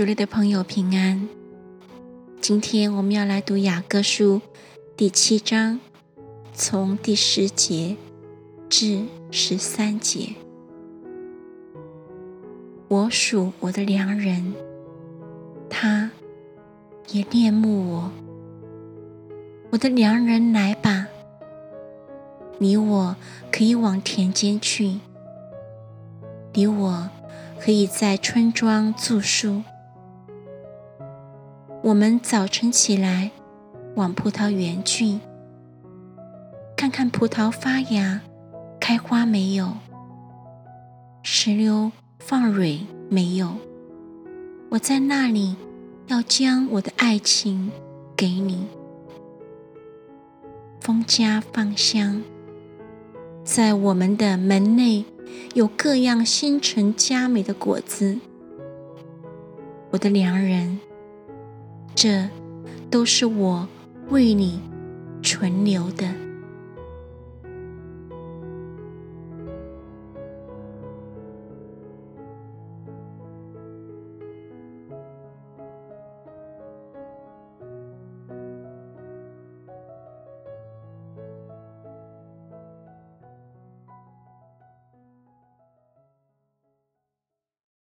主内的朋友平安。今天我们要来读雅各书第七章，从第十节至十三节。我属我的良人，他也恋慕我。我的良人来吧，你我可以往田间去，你我可以在村庄住宿。我们早晨起来，往葡萄园去，看看葡萄发芽、开花没有，石榴放蕊没有。我在那里要将我的爱情给你。风家芳香，在我们的门内有各样新陈佳美的果子。我的良人，这都是我为你存留的。